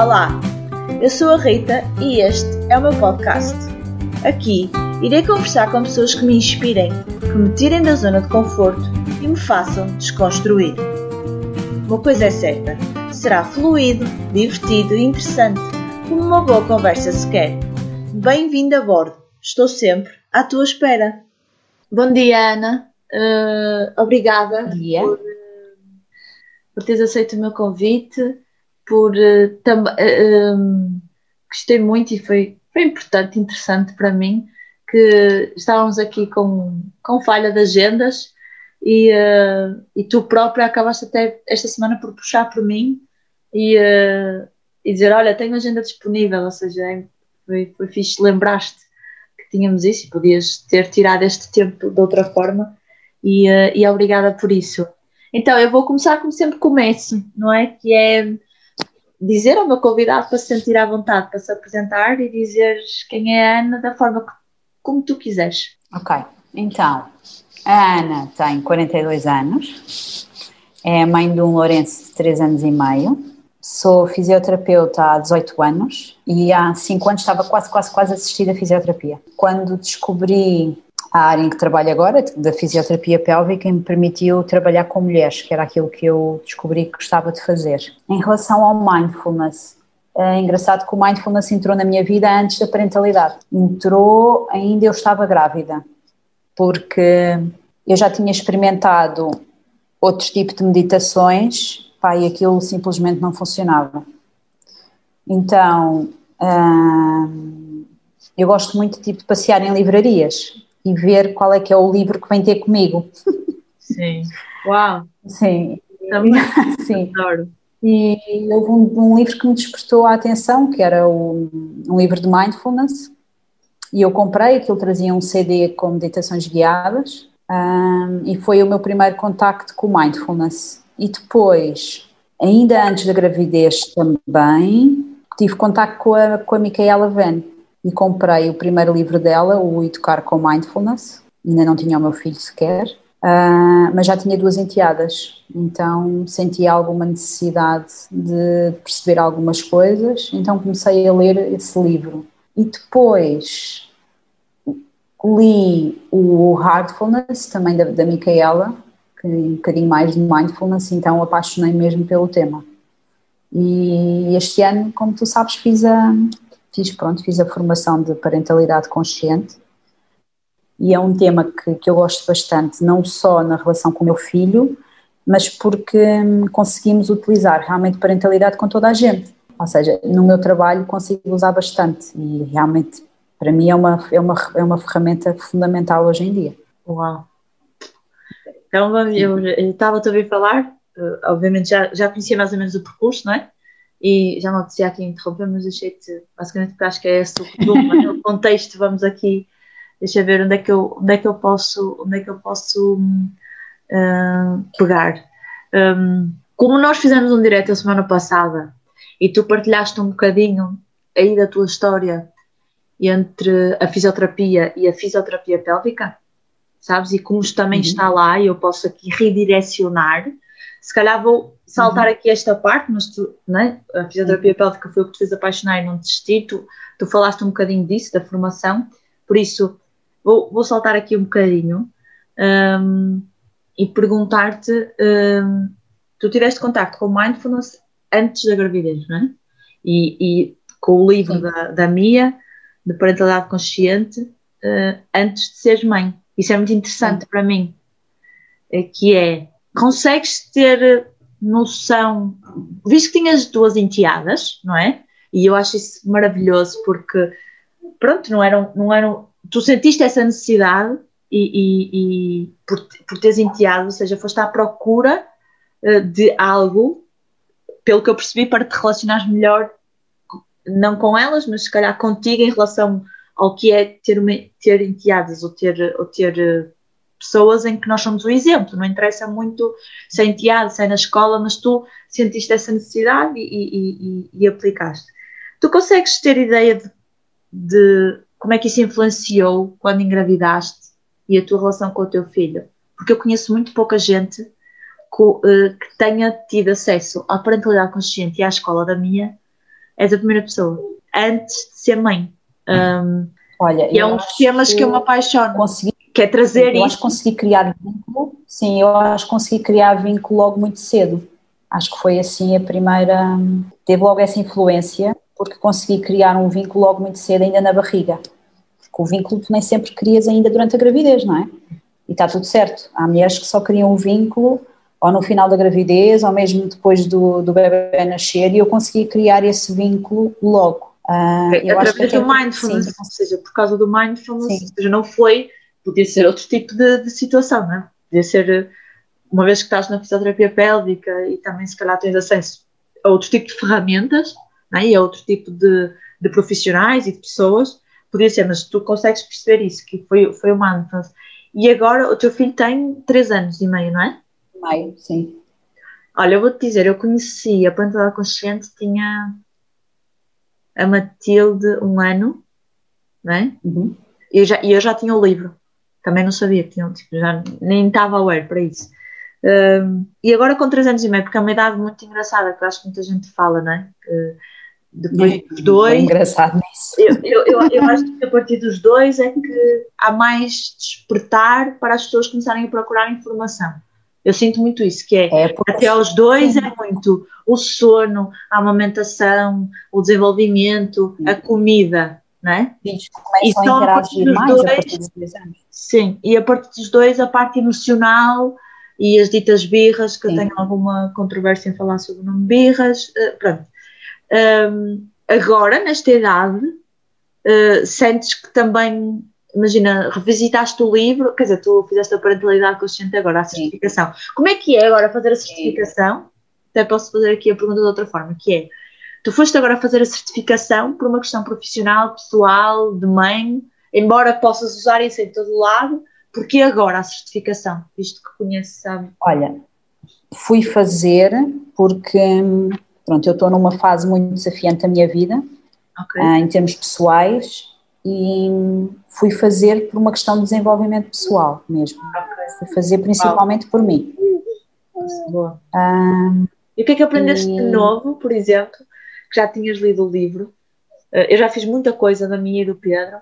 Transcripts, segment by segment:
Olá, eu sou a Rita e este é o meu podcast. Aqui irei conversar com pessoas que me inspirem, que me tirem da zona de conforto e me façam desconstruir. Uma coisa é certa, será fluido, divertido e interessante, como uma boa conversa se quer. Bem-vindo a bordo, estou sempre à tua espera. Bom dia, Ana. Uh, obrigada dia. Por, por teres aceito o meu convite por uh, uh, gostei muito e foi, foi importante, interessante para mim que estávamos aqui com, com falha de agendas e, uh, e tu própria acabaste até esta semana por puxar por mim e, e dizer, olha, tenho agenda disponível, ou seja, é, foi, foi fixe, lembraste que tínhamos isso e podias ter tirado este tempo de outra forma e, e obrigada por isso. Então, eu vou começar como sempre começo, não é? Que é dizer ao meu convidado para se sentir à vontade para se apresentar e dizeres quem é a Ana da forma que, como tu quiseres. Ok, então, a Ana tem 42 anos, é mãe de um Lourenço de 3 anos e meio, sou fisioterapeuta há 18 anos e há 5 anos estava quase, quase, quase assistida a fisioterapia. Quando descobri a área em que trabalho agora, da fisioterapia pélvica, me permitiu trabalhar com mulheres, que era aquilo que eu descobri que gostava de fazer. Em relação ao mindfulness, é engraçado que o mindfulness entrou na minha vida antes da parentalidade. Entrou ainda eu estava grávida, porque eu já tinha experimentado outros tipos de meditações, pá, e aquilo simplesmente não funcionava. Então, hum, eu gosto muito tipo, de passear em livrarias e ver qual é que é o livro que vem ter comigo. Sim. Uau! Sim. Também. Sim. Adoro. E houve um, um, livro que me despertou a atenção, que era o, um livro de mindfulness, e eu comprei, aquilo trazia um CD com meditações guiadas, um, e foi o meu primeiro contacto com mindfulness. E depois, ainda antes da gravidez também, tive contacto com a, com a Micaela Venn, e comprei o primeiro livro dela, o Educar com Mindfulness, ainda não tinha o meu filho sequer, uh, mas já tinha duas enteadas, então senti alguma necessidade de perceber algumas coisas, então comecei a ler esse livro. E depois li o Heartfulness, também da, da Micaela, que é um bocadinho mais de Mindfulness, então apaixonei mesmo pelo tema. E este ano, como tu sabes, fiz a, fiz, pronto, fiz a formação de parentalidade consciente e é um tema que, que eu gosto bastante, não só na relação com o meu filho, mas porque hum, conseguimos utilizar realmente parentalidade com toda a gente. Ou seja, no meu trabalho consigo usar bastante e realmente para mim é uma, é uma, é uma ferramenta fundamental hoje em dia. Uau! Então, eu, eu estava a ouvir falar, eh, obviamente já, já conhecia mais ou menos o percurso, não é? E já não disse aqui interromper, mas achei-te, basicamente porque acho que é esse o, resumo, o contexto, vamos aqui, deixa ver onde é que eu, onde é que eu posso, onde é que eu posso uh, pegar. Um, como nós fizemos um direto a semana passada e tu partilhaste um bocadinho aí da tua história entre a fisioterapia e a fisioterapia pélvica, sabes? E como também uhum. está lá e eu posso aqui redirecionar, se calhar vou saltar uhum. aqui esta parte, mas tu, né, a fisioterapia pélvica foi o que te fez apaixonar e não desistir, tu, tu falaste um bocadinho disso, da formação, por isso vou, vou saltar aqui um bocadinho um, e perguntar-te, um, tu tiveste contato com o Mindfulness antes da gravidez, não é? E, e com o livro da, da Mia, de Parentalidade Consciente, uh, antes de seres mãe. Isso é muito interessante Sim. para mim, eh, que é, consegues ter noção, visto que tinhas duas enteadas, não é? E eu acho isso maravilhoso porque, pronto, não eram, não eram, tu sentiste essa necessidade e, e, e por, por teres enteado, ou seja, foste à procura uh, de algo, pelo que eu percebi, para te relacionar melhor, não com elas, mas se calhar contigo em relação ao que é ter, ter enteadas ou ter, ou ter pessoas em que nós somos o exemplo, não interessa muito se é enteado, se é na escola, mas tu sentiste essa necessidade e, e, e, e aplicaste. Tu consegues ter ideia de, de, como é que isso influenciou quando engravidaste e a tua relação com o teu filho? Porque eu conheço muito pouca gente que, uh, que tenha tido acesso à parentalidade consciente e à escola da minha És a primeira pessoa, antes de ser mãe. Um, Olha, e é um dos temas que, que eu me apaixono. Consegui, que é trazer eu acho que consegui criar vínculo, sim, eu acho que consegui criar vínculo logo muito cedo. Acho que foi assim a primeira, teve logo essa influência, porque consegui criar um vínculo logo muito cedo, ainda na barriga. Porque o vínculo tu nem sempre crias ainda durante a gravidez, não é? E está tudo certo. Há mulheres que só criam um vínculo ou no final da gravidez, ou mesmo depois do, do bebê nascer, e eu consegui criar esse vínculo logo. Uh, eu Através do mindfulness, sim. ou seja, por causa do mindfulness, sim. ou seja, não foi, podia ser outro tipo de, de situação, não é? Podia ser, uma vez que estás na fisioterapia pélvica e também se calhar tens acesso a outro tipo de ferramentas, não é? e a outro tipo de, de profissionais e de pessoas, podia ser, mas tu consegues perceber isso, que foi, foi o mindfulness. E agora o teu filho tem 3 anos e meio, não é? Meio, sim. Olha, eu vou-te dizer, eu conheci a parentalidade consciente, tinha a Matilde um ano, não é? Uhum. E eu já, eu já tinha o livro, também não sabia, tinha, tipo, já nem estava aware para isso. Um, e agora com 3 anos e meio, porque é uma idade muito engraçada, que eu acho que muita gente fala, não é? Que depois é, dos dois. engraçado nisso. Eu, eu, eu, eu, acho que a partir dos dois é que há mais despertar para as pessoas começarem a procurar informação. Eu sinto muito isso, que é, é até aos dois é muito o sono, a amamentação, o desenvolvimento, a comida, é? Começam e a interagir mais dois, a partir dos dois. Sim, e a partir dos dois a parte emocional e as ditas birras, que sim. eu tenho alguma controvérsia em falar sobre o nome birras, uh, pronto. Um, agora, nesta idade, uh, sentes que também imagina, revisitaste o livro, quer dizer, tu fizeste a parentalidade consciente agora, a certificação. Sim. Como é que é agora fazer a certificação? Sim. Até posso fazer aqui a pergunta de outra forma, que é, tu foste agora fazer a certificação por uma questão profissional, pessoal, de mãe, embora possas usar isso em todo lado, porque agora a certificação, visto que conheces, sabe? Olha, fui fazer porque, pronto, eu estou numa fase muito desafiante da minha vida, okay. uh, em termos pessoais, e fui fazer por uma questão de desenvolvimento pessoal mesmo. Fui fazer principalmente por mim. Boa. Um, e o que é que aprendeste e... de novo, por exemplo, que já tinhas lido o livro? Uh, eu já fiz muita coisa da minha e do Pedro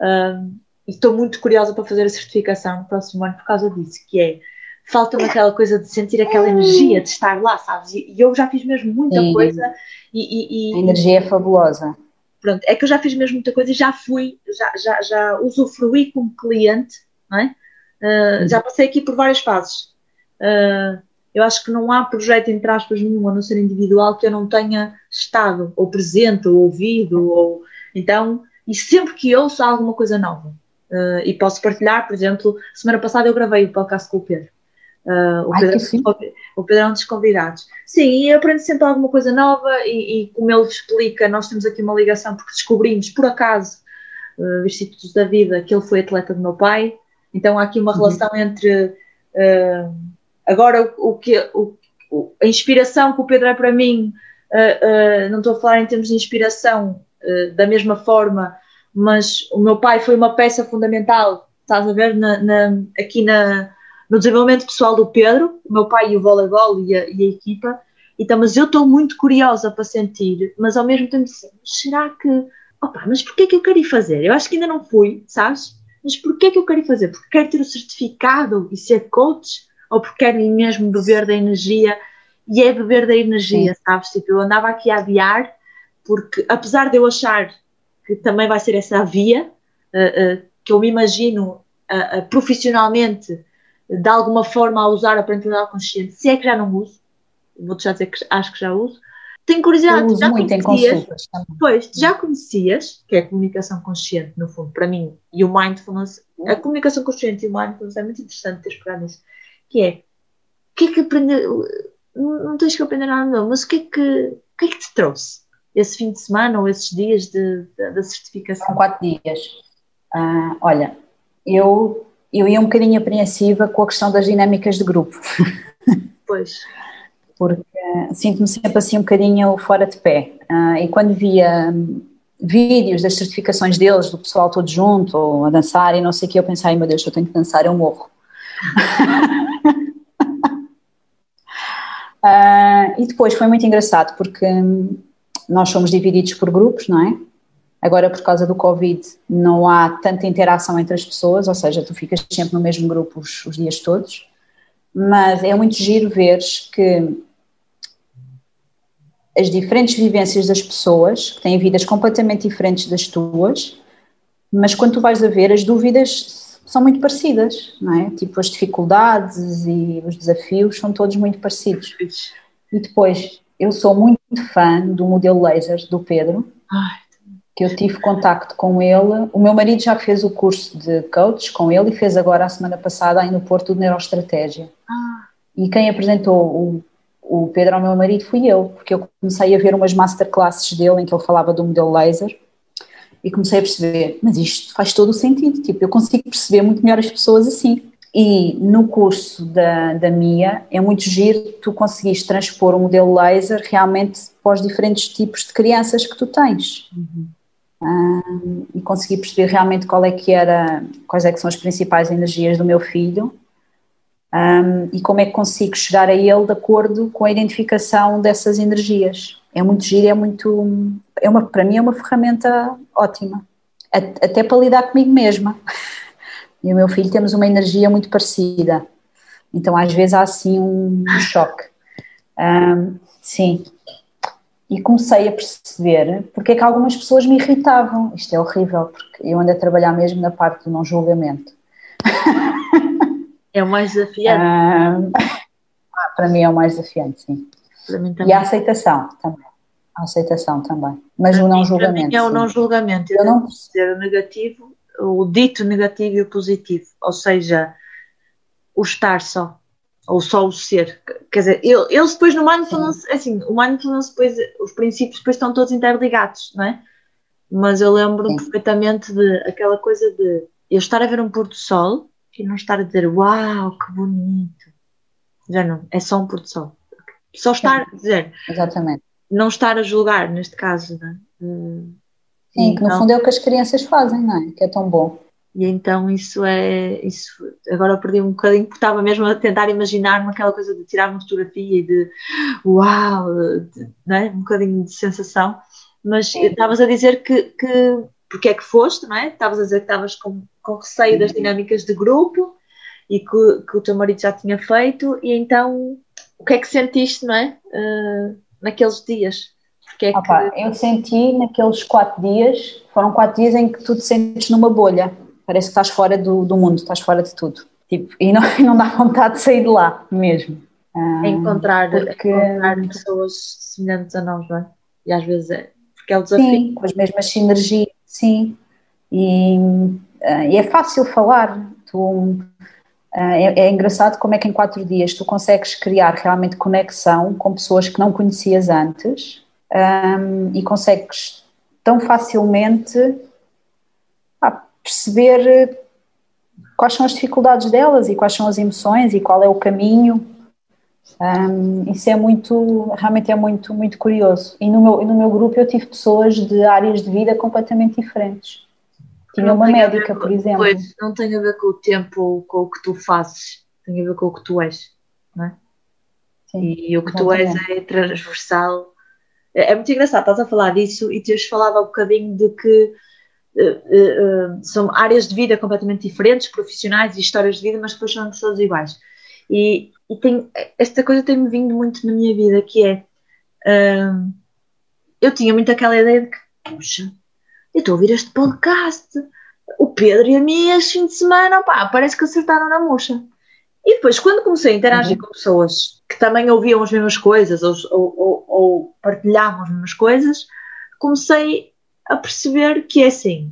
um, e estou muito curiosa para fazer a certificação no próximo ano por causa disso, que é falta-me aquela coisa de sentir aquela energia de estar lá, sabes? E, eu já fiz mesmo muita Sim. coisa e, e, e, A energia é fabulosa pronto, é que eu já fiz mesmo muita coisa e já fui, já, já, já usufruí como cliente, não é? Uh, já passei aqui por várias fases. Uh, eu acho que não há projeto, entre aspas, nenhum, a não ser individual, que eu não tenha estado, ou presente, ou ouvido, ou... Então, e sempre que ouço alguma coisa nova, uh, e posso partilhar, por exemplo, semana passada eu gravei o podcast com o Pedro. Uh, o, Ai, Pedro, o, Pedro, é um dos convidados. Sim, e aprende sempre alguma coisa nova e, e, como ele explica, nós temos aqui uma ligação porque descobrimos, por acaso, uh, Institutos da Vida, que ele foi atleta do meu pai, então há aqui uma uhum. relação entre uh, agora o, o que o, a inspiração que o Pedro é para mim, uh, não estou a falar em termos de inspiração da mesma forma, mas o meu pai foi uma peça fundamental, estás a ver, na, na, aqui na no desenvolvimento pessoal do Pedro, o meu pai e o voleibol e a, e a equipa, então, mas eu estou muito curiosa para sentir, mas ao mesmo tempo, será que, opa, mas porquê é que eu quero ir fazer? Eu acho que ainda não fui, sabes? Mas porquê é que eu quero ir fazer? Porque quero ter o certificado e ser coach? Ou porque quero mesmo beber da energia? E é beber da energia, Sim. sabes? Tipo, eu andava aqui a adiar, porque apesar de eu achar que também vai ser essa a via, uh, uh, que eu me imagino uh, profissionalmente de alguma forma a usar a parentalidade consciente, se é que já não uso, vou-te já dizer que acho que já uso, tenho curiosidade. Uso já muito conhecias, em consultas também. Pois, já conhecias, que é a comunicação consciente, no fundo, para mim, e o mindfulness, a comunicação consciente e o mindfulness é muito interessante teres pegado nisso, que é, o que é que aprender, não, não tens que aprender nada não, mas o que é que, o que é que te trouxe? Esse fim de semana ou esses dias da certificação? São quatro dias. Uh, olha, eu eu ia um bocadinho apreensiva com a questão das dinâmicas de grupo. Pois. Porque uh, sinto-me sempre assim um bocadinho fora de pé. Uh, e quando via um, vídeos das certificações deles, do pessoal todo junto, ou a dançar e não sei o que, eu pensei, meu Deus, eu tenho que dançar, eu morro. uh, e depois foi muito engraçado porque um, nós somos divididos por grupos, não é? Agora, por causa do Covid, não há tanta interação entre as pessoas, ou seja, tu ficas sempre no mesmo grupo os, os dias todos. Mas é muito giro veres que as diferentes vivências das pessoas, que têm vidas completamente diferentes das tuas, mas quando tu vais a ver, as dúvidas são muito parecidas, não é? Tipo, as dificuldades e os desafios são todos muito parecidos. E depois, eu sou muito fã do modelo laser do Pedro, que eu tive contacto com ele. O meu marido já fez o curso de coach com ele e fez agora, a semana passada, aí no Porto de Neuroestratégia. Ah. E quem apresentou o o Pedro ao meu marido fui eu, porque eu comecei a ver umas masterclasses dele em que ele falava do modelo laser e comecei a perceber, mas isto faz todo o sentido, tipo, eu consigo perceber muito melhor as pessoas assim. E no curso da, da Mia é muito giro tu conseguiste transpor o modelo laser realmente para os diferentes tipos de crianças que tu tens. Uhum. Um, e consegui perceber realmente qual é que era, quais é que são as principais energias do meu filho um, e como é que consigo chegar a ele de acordo com a identificação dessas energias. É muito giro, é muito, é uma, para mim é uma ferramenta ótima, até para lidar comigo mesma. E o meu filho temos uma energia muito parecida, então às vezes há assim um choque. Um, sim, e comecei a perceber porque é que algumas pessoas me irritavam. Isto é horrível, porque eu ando a trabalhar mesmo na parte do não julgamento. É o mais desafiante. Ah, para mim é o mais desafiante, sim. E a aceitação também. A aceitação também. Mas para o não mim, julgamento. Para mim é o não julgamento. Eu, não perceber o negativo, o dito negativo e o positivo. Ou seja, o estar só. Ou só o ser. Quer dizer, eles depois no mindfulness, é assim, o mindfulness depois, os princípios depois estão todos interligados, não é? Mas eu lembro perfeitamente de aquela coisa de eu estar a ver um pôr do sol e não estar a dizer uau, que bonito. Já não, é só um pôr do sol. Só estar a dizer. Exatamente. Não estar a julgar, neste caso. Não é? Sim, que no então fundo é o que as crianças fazem, não é? Que é tão bom. E então isso é. Isso, agora eu perdi um bocadinho, porque estava mesmo a tentar imaginar-me aquela coisa de tirar uma fotografia e de uau, de, não é? um bocadinho de sensação. Mas estavas a dizer que, que porque é que foste, não é? Estavas a dizer que estavas com, com receio das dinâmicas de grupo e que, que, o teu marido já tinha feito, e então o que é que sentiste, não é? Uh, naqueles dias? Porque é Opa, que... Eu senti naqueles quatro dias, foram quatro dias em que tu te sentes numa bolha, parece que estás fora do, do mundo, estás fora de tudo. Tipo, e, não, não dá vontade de sair de lá mesmo. Uh, encontrar, porque... encontrar pessoas semelhantes a nós, não é? E às vezes é, porque é o desafio. Sim, com as mesmas sinergias Sim, e, uh, e é fácil falar. Tu, é, é, engraçado como é que em quatro dias tu consegues criar realmente conexão com pessoas que não conhecias antes um, e consegues tão facilmente ah, perceber quais são as dificuldades delas e quais são as emoções e qual é o caminho um, isso é muito, realmente é muito, muito curioso. E no meu, no meu grupo eu tive pessoas de áreas de vida completamente diferentes. Tinha uma médica, por exemplo. Pois, não tem a ver com o tempo, com o que tu fazes, tem a ver com o que tu és, não é? Sim, e o que tu és é transversal. É, é, muito engraçado, estás a falar disso e teres falado há um bocadinho de que uh, uh, são áreas de vida completamente diferentes, profissionais e histórias de vida, mas depois são pessoas iguais. E, e tem, esta coisa tem-me vindo muito na minha vida, que é uh, eu tinha muito aquela ideia de que, puxa, eu estou a ouvir este podcast, o Pedro e a minha este fim de semana, pá, parece que acertaram na mocha. E depois, quando comecei a interagir uhum. com pessoas que também ouviam as mesmas coisas ou, ou, ou, partilhavam as mesmas coisas, comecei a perceber que é assim.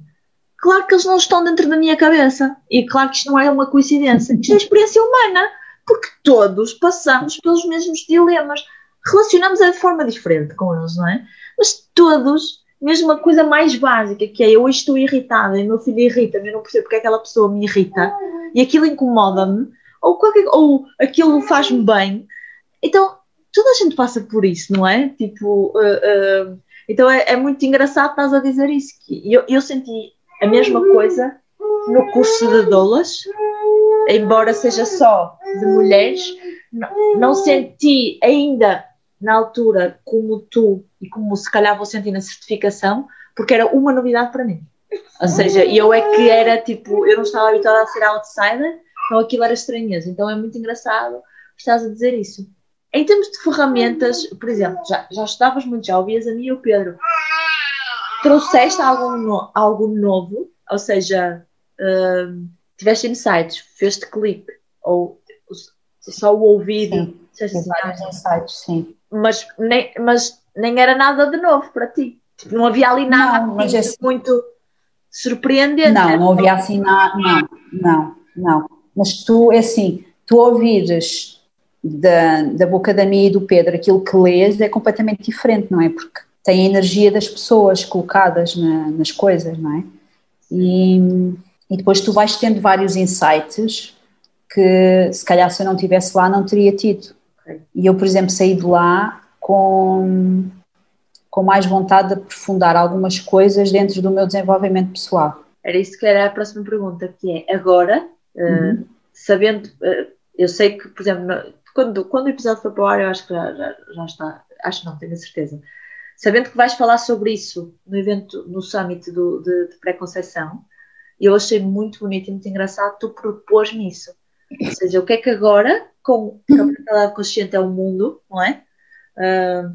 Claro que eles não estão dentro da minha cabeça. E claro que isto não é uma coincidência. Isto é experiência humana porque todos passamos pelos mesmos dilemas. Relacionamos é de forma diferente com eles, não é? Mas todos, mesmo a coisa mais básica, que é eu estou irritada e meu filho irrita-me, eu não percebo porque aquela pessoa me irrita e aquilo incomoda-me, ou, qualquer, ou aquilo faz-me bem. Então, toda a gente passa por isso, não é? Tipo, uh, uh, então é, é, muito engraçado estás a dizer isso. Que eu, eu senti a mesma coisa no curso de Doulas, embora seja só de mulheres, não, não senti ainda na altura como tu e como se calhar vou sentir na certificação, porque era uma novidade para mim. Ou seja, eu é que era tipo, eu não estava habituada a ser outsider, então aquilo era estranheza. Então é muito engraçado estás a dizer isso. Em termos de ferramentas, por exemplo, já, já estudavas muito, já ouvias a mim e o Pedro. Trouxeste algo, no, algo novo, ou seja, uh, tiveste insights, fez-te clique, ou só o ouvido. Sim, vários insights, sim. Mas nem, mas nem era nada de novo para ti. Tipo, não havia ali nada não, é assim, muito surpreendente. Não, não havia assim nada, não, não, não. Mas tu, é assim, tu ouvires da, da boca da minha e do Pedro, aquilo que lês é completamente diferente, não é? Porque tem a energia das pessoas colocadas na, nas coisas, não é? E, e depois tu vais tendo vários insights que se calhar se eu não estivesse lá não teria tido. E eu, por exemplo, saí de lá com, com mais vontade de aprofundar algumas coisas dentro do meu desenvolvimento pessoal. Era isso que era a próxima pergunta, que é agora, uhum. uh, sabendo, uh, eu sei que, por exemplo, quando, quando o episódio foi para o ar, eu acho que já, já, já está, acho não, tenho a certeza. Sabendo que vais falar sobre isso no evento, no summit do, de, de pré-conceição, eu achei muito bonito e muito engraçado tu propôs-me isso. Ou seja, o que é que agora, com a mentalidade consciente é o mundo, não é? Uh,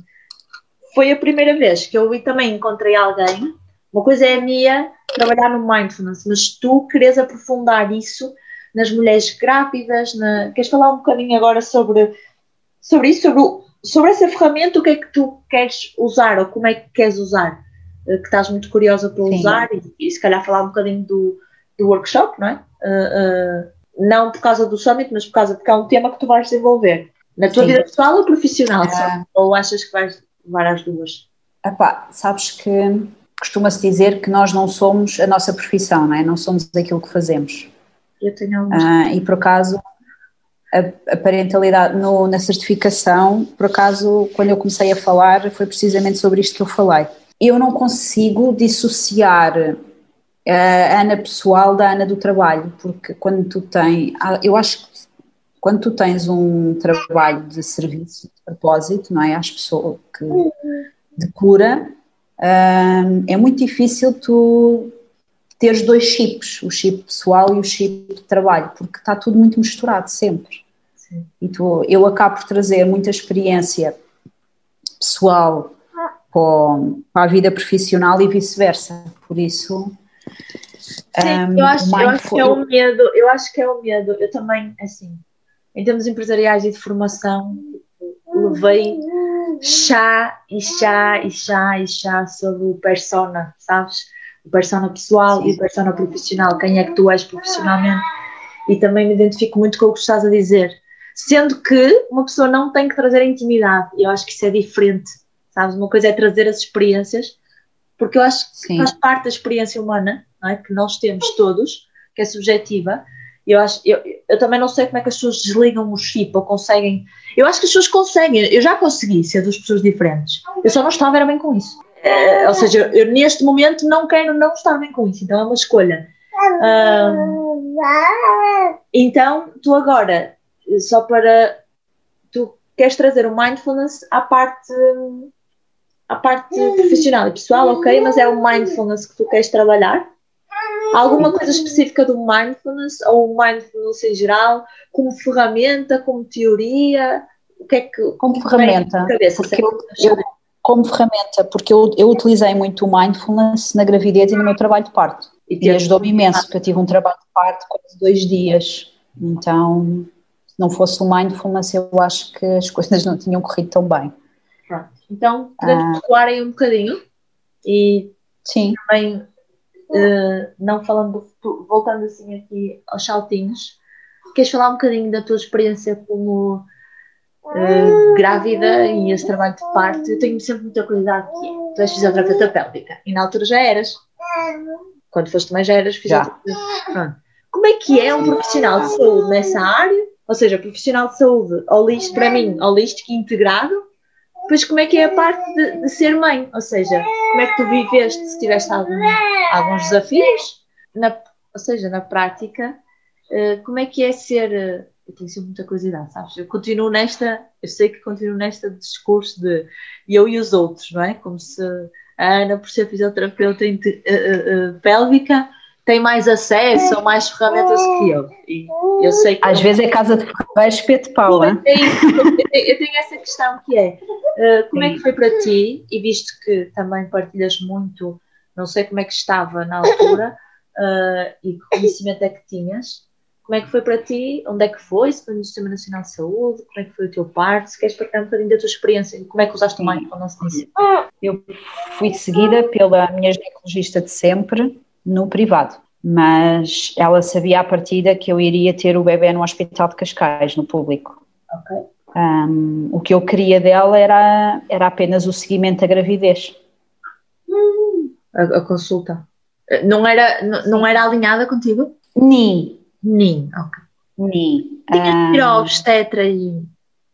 foi a primeira vez que eu também encontrei alguém. Uma coisa é a minha trabalhar no mindfulness, mas tu queres aprofundar isso nas mulheres grávidas. Na... Queres falar um bocadinho agora sobre, sobre isso, sobre, o, sobre essa ferramenta, o que é que tu queres usar ou como é que queres usar? Eh, que estás muito curiosa para Sim. usar e, e, se calhar falar um bocadinho do, do workshop, não é? Uh, uh, não por causa do summit, mas por causa de que é um tema que tu vais desenvolver. Na tua Sim. vida pessoal ou profissional? É... Ou achas que vais levar as duas? Epá, sabes que costuma-se dizer que nós não somos a nossa profissão, não é? Não somos aquilo que fazemos. Eu tenho alguns. Ah, e por acaso, a, a parentalidade no, na certificação, por acaso, quando eu comecei a falar, foi precisamente sobre isto que eu falei. Eu não consigo dissociar a Ana pessoal da Ana do trabalho, porque quando tu tens, ah, eu acho que quando tu tens um trabalho de serviço, de propósito, não é, às pessoas que de cura, ah, é muito difícil tu teres dois chips, o chip pessoal e o chip de trabalho, porque está tudo muito misturado sempre. Sim. E tu, eu acabo por trazer muita experiência pessoal para a vida profissional e vice-versa. Por isso. Sim, um, eu, acho, eu acho que é o medo, eu acho que é o medo. Eu também, assim, em termos empresariais e de formação, levei chá e chá e chá e chá sobre o persona, sabes? O persona pessoal Sim. e o persona profissional, quem é que tu és profissionalmente. E também me identifico muito com o que estás a dizer. Sendo que uma pessoa não tem que trazer a intimidade, eu acho que isso é diferente, sabes? Uma coisa é trazer as experiências, porque eu acho que Sim. faz parte da experiência humana, não é? que nós temos todos, que é subjetiva. Eu, acho, eu, eu também não sei como é que as pessoas desligam o chip ou conseguem. Eu acho que as pessoas conseguem, eu já consegui ser duas pessoas diferentes. Eu só não estava bem com isso. Uh, ou seja, eu neste momento não quero não estar bem com isso, então é uma escolha. Uh, então, tu agora, só para. Tu queres trazer o mindfulness à parte, à parte profissional e pessoal, ok, mas é o mindfulness que tu queres trabalhar? Alguma coisa específica do mindfulness ou o mindfulness em geral, como ferramenta, como teoria? O que é que. Como ferramenta. Cabeça, porque eu, eu, como ferramenta, porque eu, eu utilizei muito o mindfulness na gravidez e no meu trabalho de parto. E, e ajudou-me imenso, porque eu tive um trabalho de parto quase dois dias. Então, se não fosse o mindfulness, eu acho que as coisas não tinham corrido tão bem. Pronto. Então, podemos ah. um bocadinho e Sim. também, uh, não falando, voltando assim aqui aos saltinhos, queres falar um bocadinho da tua experiência como uh, grávida e esse trabalho de parto, eu tenho sempre muita curiosidade que é, tu és fisioterapeuta pélvica e na altura já eras. Quando foste também já eras fisioterapeuta. Como é que é um profissional de saúde nessa área? Ou seja, profissional de saúde holístico, para mim, holístico e integrado. Depois, como é que é a parte de, de, ser mãe? Ou seja, como é que tu viveste, se tiveste algum, alguns desafios? Na, ou seja, na prática, uh, como é que é ser eu tenho sempre muita curiosidade, sabes? Eu continuo nesta, eu sei que continuo nesta discurso de eu e os outros, não é? Como se a Ana, por ser fisioterapeuta uh, uh, pélvica, tem mais acesso ou mais ferramentas que eu. E eu sei que Às vezes é casa de ferreiros, espeto pau, eu, tenho, eu tenho essa questão que é, uh, como é que foi para ti, e visto que também partilhas muito, não sei como é que estava na altura, e que conhecimento é que tinhas, como é que foi para ti, onde é que foi, se foi no Sistema Nacional de Saúde, como é que foi o teu parto, se queres partilhar um bocadinho da tua experiência, como é que usaste o mindfulness nisso? Eu fui seguida pela minha ginecologista de sempre, no privado, mas ela sabia à partida que eu iria ter o bebê no Hospital de Cascais, no público. Ok. Um, o que eu queria dela era, era apenas o seguimento da gravidez. A, a consulta. Não era, não, não era alinhada contigo? Ni. Ni, ok. Tinha que ir ao obstetra e,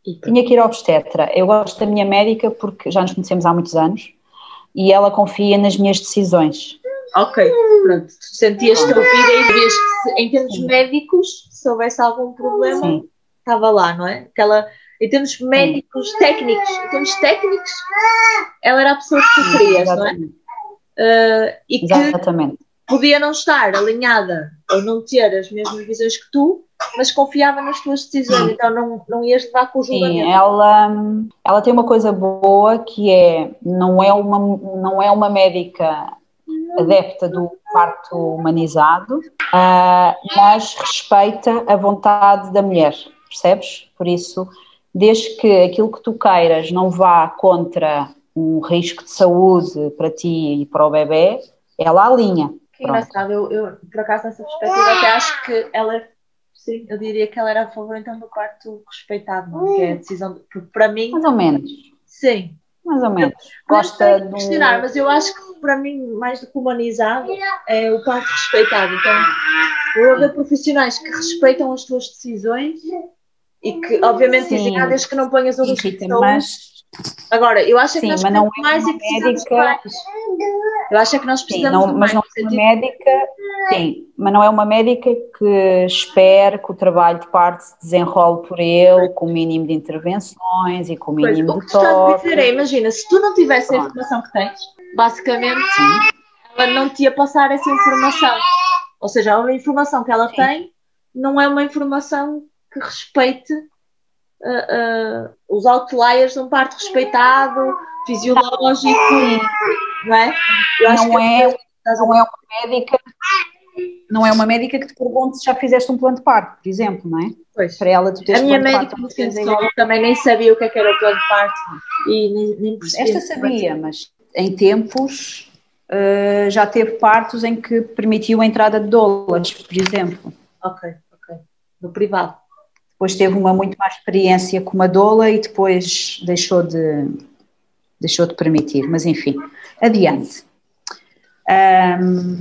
e... Tinha que ir ao obstetra. Eu gosto da minha médica porque já nos conhecemos há muitos anos e ela confia nas minhas decisões. Ok, pronto. Tu sentias-te ouvida e vias que, em termos Sim. médicos, se houvesse algum problema, Sim. estava lá, não é? Aquela, em termos médicos, Sim. técnicos, em termos técnicos, ela era a pessoa que tu querias, não é? Uh, e que Exatamente. Podia não estar alinhada ou não ter as mesmas visões que tu, mas confiava nas tuas decisões, então não, não ias levar com o julgamento. Sim, ela, ela tem uma coisa boa que é, não é uma, não é uma médica adepta do parto humanizado, uh, mas respeita a vontade da mulher, percebes? Por isso, desde que aquilo que tu queiras não vá contra um risco de saúde para ti e para o bebê, ela alinha. Que engraçado, eu, eu por acaso nessa perspectiva até acho que ela sim, eu diria que ela era a favor então do parto respeitado, não? que é a decisão, de, porque para mim... Mais ou menos. Sim, mais ou menos. Gosta de questionar, mas eu acho que para mim, mais do que humanizado, é o parto respeitado. Então, vou haver profissionais que respeitam as tuas decisões e que, obviamente, Sim. dizem, ah, desde que não ponhas o risco mas... Agora, eu acho que nós mas não é mais e médica... Eu acho que nós precisamos sim, não, mas não é uma médica, sim, mas não é uma médica que espere que o trabalho de parte se desenrole por ele, com o mínimo de intervenções e com o mínimo pois, de. O que estás a dizer é, imagina, se tu não tivesse a informação que tens, basicamente ela não te ia passar essa informação. Ou seja, a informação que ela sim. tem não é uma informação que respeite uh, uh, os outliers de um parto respeitado, fisiológico, não é? não é, não é uma médica não é uma médica que te pergunte se já fizeste um plano de parto, por exemplo, não é? Pois. Para ela tu A minha médica no também nem sabia o que, é que era o plano de parto e nem, nem Esta sabia, mas em tempos uh, já teve partos em que permitiu a entrada de dólares, por exemplo. Ok, ok. No privado. Depois teve uma muito mais experiência com uma doula e depois deixou de, deixou de permitir, mas enfim, adiante. Um,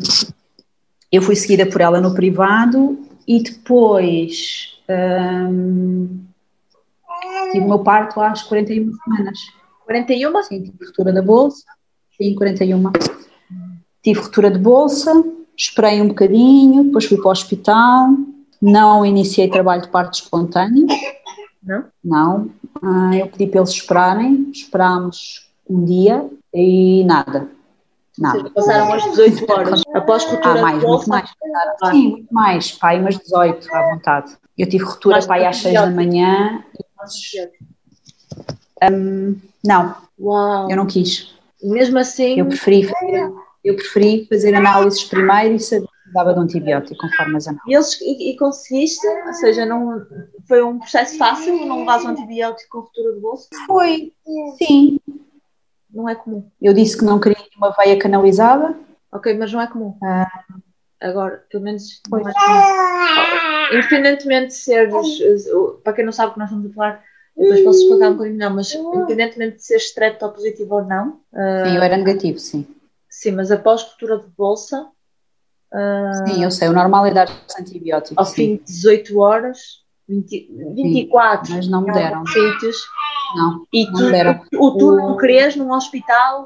eu fui seguida por ela no privado e depois um, tive o meu parto às 41 semanas. 41? Sim, tive ruptura da bolsa. Sim, 41. Tive ruptura de bolsa, esperei um bocadinho, depois fui para o hospital, não iniciei trabalho de parto espontâneo. Não? Não. Ah, eu pedi para eles esperarem, esperámos um dia e nada. Nada. passaram umas 18 horas após ruptura ah, mais, muito mais. Ah. Sim, muito mais. Pai, umas 18 à vontade. Eu tive ruptura pai às 6 da manhã. Um, não. Uau. Eu não quis. Mesmo assim. Eu preferi fazer, eu preferi fazer análises primeiro e saber dava de um antibiótico conforme as análises. E, eles, e, e, conseguiste? Ou seja, não, foi um processo fácil? Não levas um antibiótico com ruptura de bolso? Foi, sim. Não é comum. Eu disse que não queria uma veia canalizada. Ok, mas não é comum. Ah. Agora, pelo menos não é comum. Independentemente de seres, para quem não sabe o que nós estamos a falar, depois posso explicar um bocadinho não, mas independentemente de ser strepto positivo ou não. Sim, eu era negativo, sim. Sim, mas após ruptura de bolsa, Uh, sim, eu sei, o normal é dar antibióticos. Ao sim. fim de 18 horas, 20, 24, sim, mas não me deram. Sítios, não, e não tu, deram. O, tu não queres num hospital,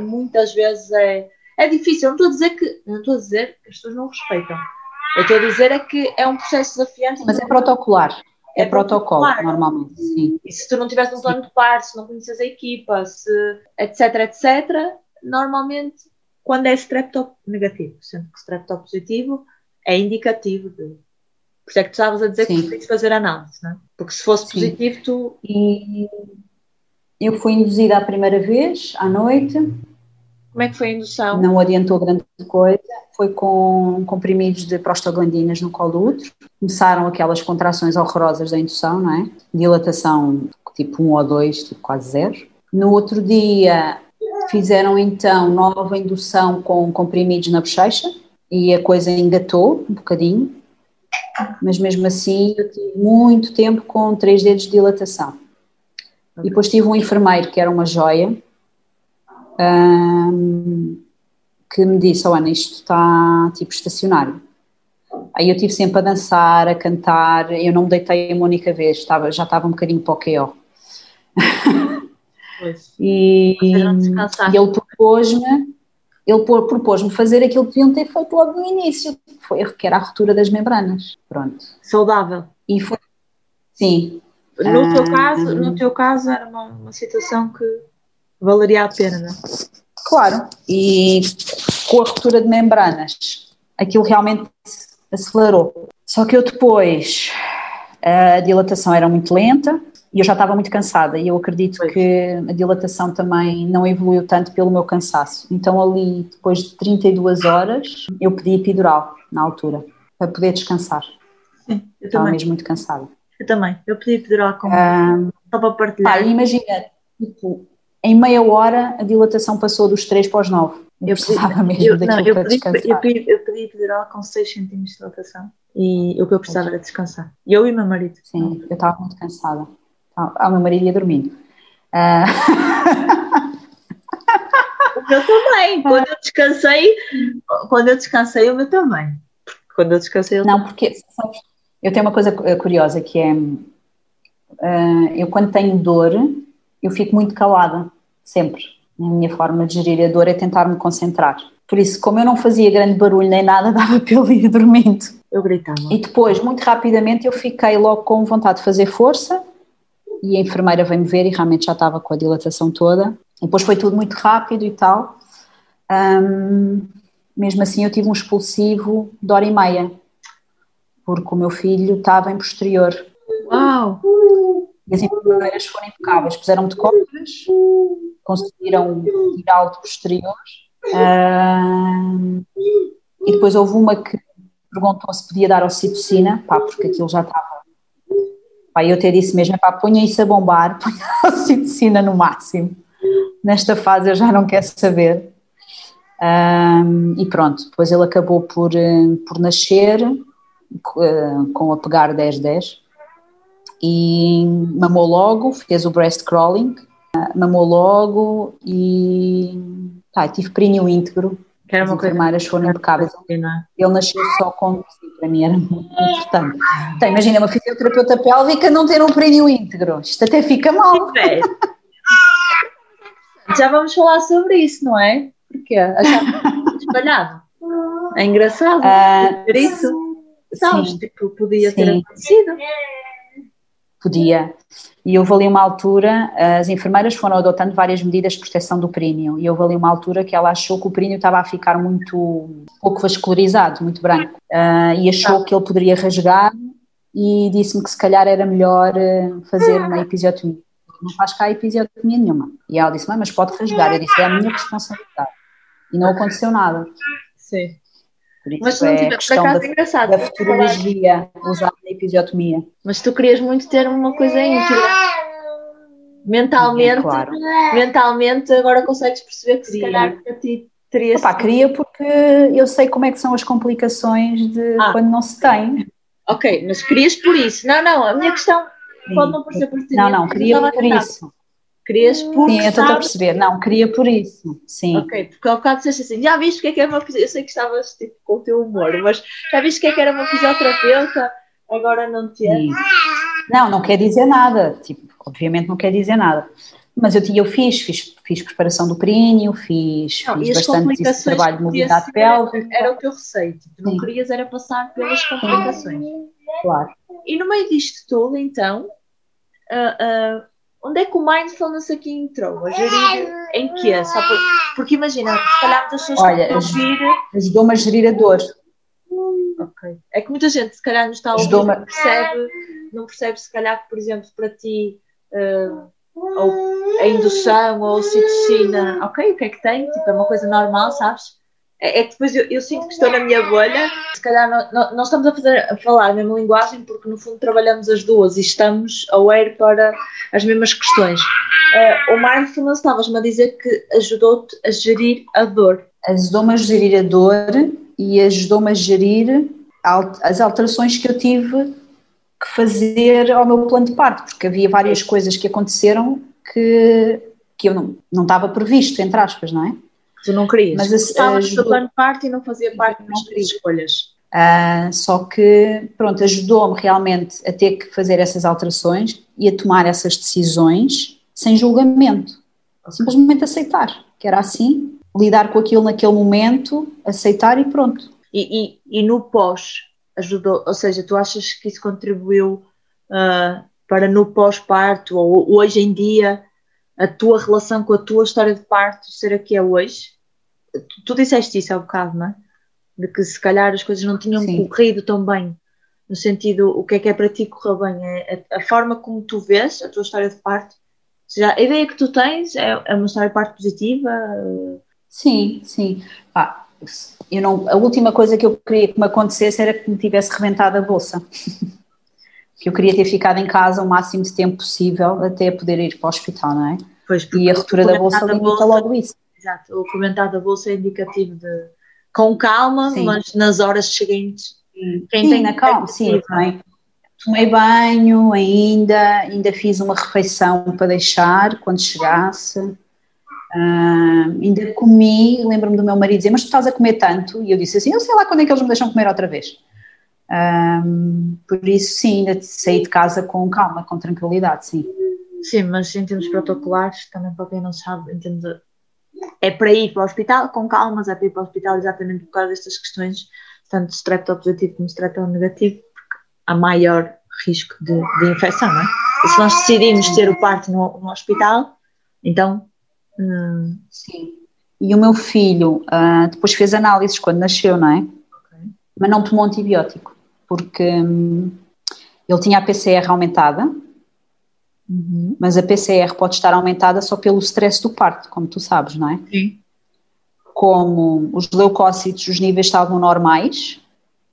muitas vezes é, é difícil. Não estou a dizer que não estou a dizer que as pessoas não respeitam. Eu estou a dizer é que é um processo desafiante. Mas é protocolar. É, é protocolo, protocolo, normalmente, sim. E se tu não tivesse um plano de par, se não conheces a equipa, se, etc, etc, normalmente, quando é streptop negativo, sendo que streptop positivo é indicativo de. Por isso é que tu estavas a dizer sim. que tens fazer análise, não é? Porque se fosse sim. positivo, tu. E eu fui induzida a primeira vez, à noite. Como é que foi a indução? Não adiantou grande coisa. Foi com comprimidos de prostaglandinas no colo do útero. Começaram aquelas contrações horrorosas da indução, não é? Dilatação tipo 1 ou 2, tipo quase zero. No outro dia fizeram então nova indução com comprimidos na bochecha e a coisa engatou um bocadinho, mas mesmo assim eu tive muito tempo com três dedos de dilatação. E depois tive um enfermeiro que era uma joia, um, que me disse, oh Ana, isto está tipo estacionário. Aí eu tive sempre a dançar, a cantar, eu não me deitei uma única vez, estava, já estava um bocadinho para o QO. e, e ele propôs-me ele propôs-me fazer aquilo que deviam ter feito logo no início, foi, que era a ruptura das membranas. Pronto. Saudável. E foi, sim, no, ah, teu, caso, no teu caso era uma, uma situação que valeria a pena, não é? Claro, e com a ruptura de membranas, aquilo realmente acelerou. Só que eu depois, a dilatação era muito lenta e eu já estava muito cansada e eu acredito pois. que a dilatação também não evoluiu tanto pelo meu cansaço. Então ali, depois de 32 horas, eu pedi epidural na altura, para poder descansar. Sim, eu estava também. mesmo muito cansada. Eu também. Eu pedi epidural com um, só para partilhar. Pá, imagina, tipo, em meia hora a dilatação passou dos 3 para os 9. Eu, eu precisava pedi, mesmo eu, daquilo não, eu para pedi, descansar. Eu pedi, eu pedi epidural com 6 centímetros de dilatação e o que eu precisava era descansar. Eu e meu marido. Sim, eu estava muito cansada. Ah, o meu marido ia dormindo. O meu também. Quando eu descansei, quando eu descansei, o meu também. Quando eu descansei, eu Não, porque sabes, eu tenho uma coisa eh, curiosa que é, uh, eu quando tenho dor, eu fico muito calada, sempre. A minha forma de gerir a dor é tentar me concentrar. Por isso, como eu não fazia grande barulho nem nada, dava para eu ir dormindo. Eu gritava. E depois, muito rapidamente, eu fiquei logo com vontade de fazer força e a enfermeira veio-me ver e realmente já estava com a dilatação toda. E depois foi tudo muito rápido e tal. Um, mesmo assim, eu tive um expulsivo de hora e meia porque o meu filho estava em posterior. Uau! E as enfermeiras foram impecáveis, puseram-me de costas, conseguiram tirá-lo de posterior. Uh, e depois houve uma que perguntou se podia dar ocitocina, pá, porque aquilo já estava. Pá, eu até disse mesmo, pá, ponha isso a bombar, ponha a ocitocina no máximo. Nesta fase eu já não quero saber. Um, e pronto, depois ele acabou por, eh, por nascer com a pegar 10-10 e mamou logo, fez o breast crawling, mamou logo e tive períneo íntegro. Que era uma As enfermeiras foram impecáveis. É? Ele nasceu só com. Para mim era muito importante. Então, imagina uma fisioterapeuta pélvica não ter um períneo íntegro. Isto até fica mal. Já vamos falar sobre isso, não é? Porque achava espalhado. É engraçado uh, isso. Sabes, sim, tipo, podia sim. ter acontecido. Podia. E houve ali uma altura, as enfermeiras foram adotando várias medidas de proteção do períneo, e houve ali uma altura que ela achou que o períneo estava a ficar muito, pouco vascularizado, muito branco, uh, e achou que ele poderia rasgar, e disse-me que se calhar era melhor uh, fazer uma episiotomia. Não faz cá episiotomia nenhuma. E ela disse, mas pode rasgar. Eu disse, é a minha responsabilidade. E não aconteceu nada. Sim. Mas tu não é tiveste, por acaso da, engraçado. Da futurologia usada na episiotomia. Mas tu querias muito ter uma coisa íntima. Mentalmente, claro. mentalmente agora consegues perceber que se calhar para ti teria Opa, queria porque eu sei como é que são as complicações de ah. quando não se tem. Ok, mas querias por isso. Não, não, a minha questão pode não parecer pertinente. Não, não, queria por isso. Querias por Sim, eu estou a perceber. Não, queria por isso. Sim. Ok, porque ao bocado disseste assim, já viste o que é que é uma fisioterapeuta? Eu sei que estavas tipo, com o teu humor, mas já viste o que é que era uma fisioterapeuta? Agora não te é. Não, não quer dizer nada. Tipo, obviamente não quer dizer nada. Mas eu, eu fiz, fiz fiz preparação do períneo, fiz, Não, fiz as bastante esse trabalho de mobilidade pélvica. Era o teu receio. Tu não Sim. querias era passar pelas complicações. Claro. E no meio disto tudo, então, ah, onde é que o mindfulness aqui entrou? A gerir em quê? Só por- porque imagina, se calhar muitas pessoas Olha, estão a ouvir. Ajudou-me a gerir a dor. Ok. É que muita gente, se calhar, não está a ouvir, não percebe, não percebe, se calhar, que, por exemplo, para ti. ah, ou a indução ou a oxitocina, ok, o que é que tem? Tipo, é uma coisa normal, sabes? É, é que depois eu, eu sinto que estou na minha bolha, se calhar não, não- nós estamos a, fazer, a falar a mesma linguagem porque no fundo trabalhamos as duas e estamos aware para as mesmas questões. Ah, o mindfulness estavas-me a dizer que ajudou-te a gerir a dor. Ajudou-me a gerir a dor e ajudou-me a gerir as alterações que eu tive que fazer ao meu plano de parto, porque havia várias coisas que aconteceram que, que eu não, não estava previsto, entre aspas, não é? Tu não querias. Mas esse- Estavas ajudou- plano parte e não fazia parte Não das tuas escolhas. Ah, só que, pronto, ajudou-me realmente a ter que fazer essas alterações e a tomar essas decisões sem julgamento. Simplesmente aceitar, que era assim, lidar com aquilo naquele momento, aceitar e pronto. E, e, e no pós ajudou, ou seja, tu achas que isso contribuiu ah, para no pós-parto ou hoje em dia a tua relação com a tua história de parto ser a que é hoje? Tu, tu disseste isso há bocado, não é? De que se calhar as coisas não tinham Sim. corrido tão bem. No sentido, o que é que é para ti correr bem? É a, a forma como tu vês a tua história de parto. Ou seja, a ideia que tu tens é, é uma história de parto positiva? Sim, sim. Pá, eu não, a última coisa que eu queria que me acontecesse era que me tivesse rebentado a bolsa. que eu queria ter ficado em casa o máximo de tempo possível até poder ir para o hospital, não é? Pois, E a ruptura da bolsa limita bolsa- logo isso. Exato, o comentário da bolsa é indicativo de com calma, Sim. mas nas horas seguintes. Quem sim, tem na calma, sim, também. Tomei banho ainda, ainda fiz uma refeição para deixar quando chegasse. Ah, ainda comi, lembro-me do meu marido dizer, mas tu estás a comer tanto? E eu disse assim, eu sei lá quando é que eles me deixam comer outra vez. Por isso, sim, ainda saí de casa com calma, com tranquilidade, sim. Sim, mas em termos protocolares, também para quem não sabe, em termos é para ir para o hospital com calma, mas é para ir para o hospital exatamente por causa destas questões, tanto de strepto positivo como strepto negativo, porque há maior risco de, de infecção, não é? E se nós decidimos ter o parto no, no hospital, então. hum, Sim. E o meu filho ah, depois fez análises quando nasceu, não é? Mas não tomou antibiótico, porque hum, ele tinha a PCR aumentada, mas a PCR pode estar aumentada só pelo stress do parto, como tu sabes, não é? Sim. Como os leucócitos, os níveis estavam normais,